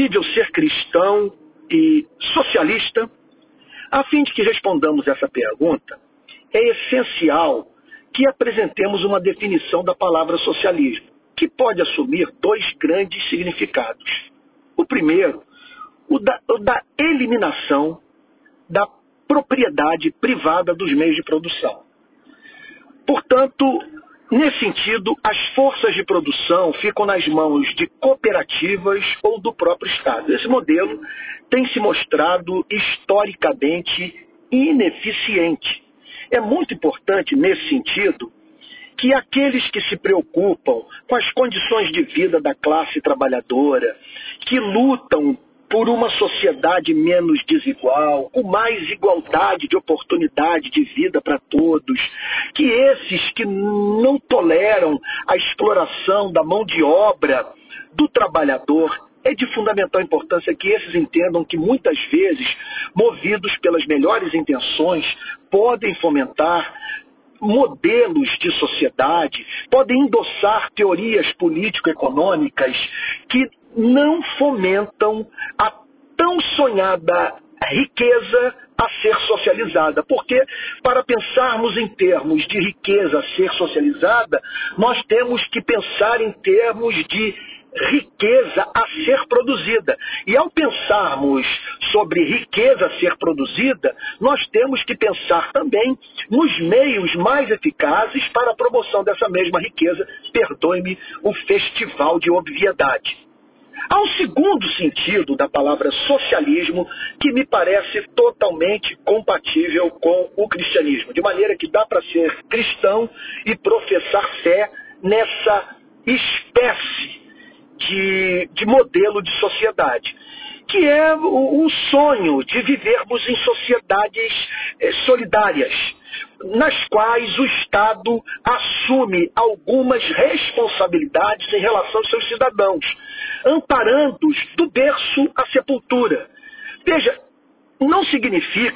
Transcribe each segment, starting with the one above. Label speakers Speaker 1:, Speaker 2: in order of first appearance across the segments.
Speaker 1: possível ser cristão e socialista? A fim de que respondamos essa pergunta, é essencial que apresentemos uma definição da palavra socialismo, que pode assumir dois grandes significados. O primeiro, o da, o da eliminação da propriedade privada dos meios de produção. Portanto, nesse sentido, as forças de produção ficam nas mãos de cooperativas ou do próprio Estado. Esse modelo tem se mostrado historicamente ineficiente. É muito importante, nesse sentido, que aqueles que se preocupam com as condições de vida da classe trabalhadora, que lutam por uma sociedade menos desigual, com mais igualdade de oportunidade de vida para todos, que esses que não toleram a exploração da mão de obra do trabalhador, é de fundamental importância que esses entendam que muitas vezes, movidos pelas melhores intenções, podem fomentar modelos de sociedade, podem endossar teorias político-econômicas que não fomentam a tão sonhada riqueza a ser socializada. Porque, para pensarmos em termos de riqueza a ser socializada, nós temos que pensar em termos de riqueza a ser produzida. E ao pensarmos sobre riqueza a ser produzida, nós temos que pensar também nos meios mais eficazes para a promoção dessa mesma riqueza. Perdoe-me o festival de obviedade. Há um segundo sentido da palavra socialismo que me parece totalmente compatível com o cristianismo, de maneira que dá para ser cristão e professar fé nessa espécie de, de modelo de sociedade que é o, o, sonho de vivermos em sociedades eh, solidárias, nas quais o Estado assume algumas responsabilidades em relação aos seus cidadãos, amparando-os do berço à sepultura. Veja, não significa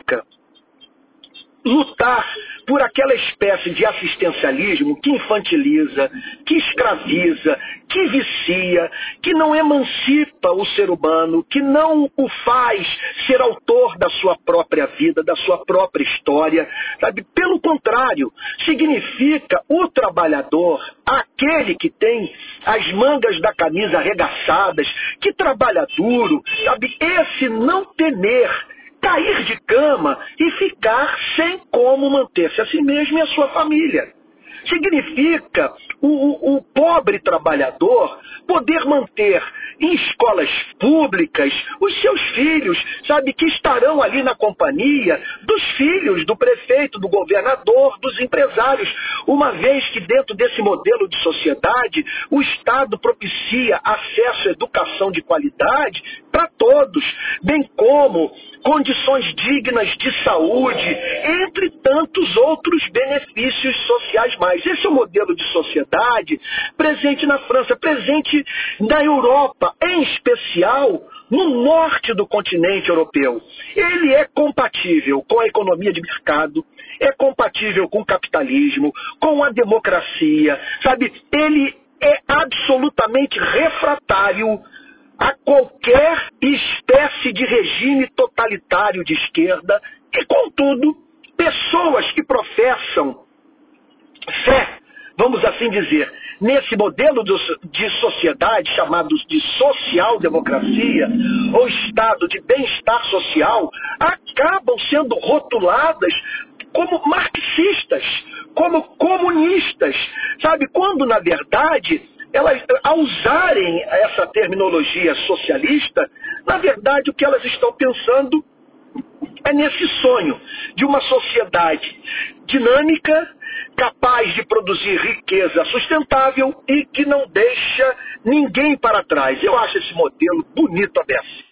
Speaker 1: espécie de assistencialismo que infantiliza, que escraviza, que vicia, que não emancipa o ser humano, que não o faz ser autor da sua própria vida, da sua própria história. Sabe? Pelo contrário, significa o trabalhador, aquele que tem as mangas da camisa arregaçadas, que trabalha duro, sabe? Esse não temer cair de cama e ficar sem como manter-se a si mesmo e a sua família. Significa o, o, o pobre trabalhador poder manter em escolas públicas os seus filhos, sabe, que estarão ali na companhia dos filhos do prefeito, do governador, dos empresários, uma vez que dentro desse modelo de sociedade o Estado propicia acesso à educação de qualidade para todos, bem como condições dignas de saúde, entre tantos outros benefícios sociais mais. Esse é o modelo de sociedade presente na França, presente na Europa, em especial no norte do continente europeu. Ele é compatível com a economia de mercado, é compatível com o capitalismo, com a democracia, sabe? Ele é absolutamente refratário a qualquer espécie de regime totalitário de esquerda e, contudo, pessoas que professam fé, vamos assim dizer, nesse modelo de sociedade chamado de social-democracia ou estado de bem-estar social, acabam sendo rotuladas como marxistas, como comunistas, sabe? Quando, na verdade, elas, ao usarem essa terminologia socialista, na verdade o que elas estão pensando é nesse sonho de uma sociedade dinâmica, capaz de produzir riqueza sustentável e que não deixa ninguém para trás. Eu acho esse modelo bonito a beça.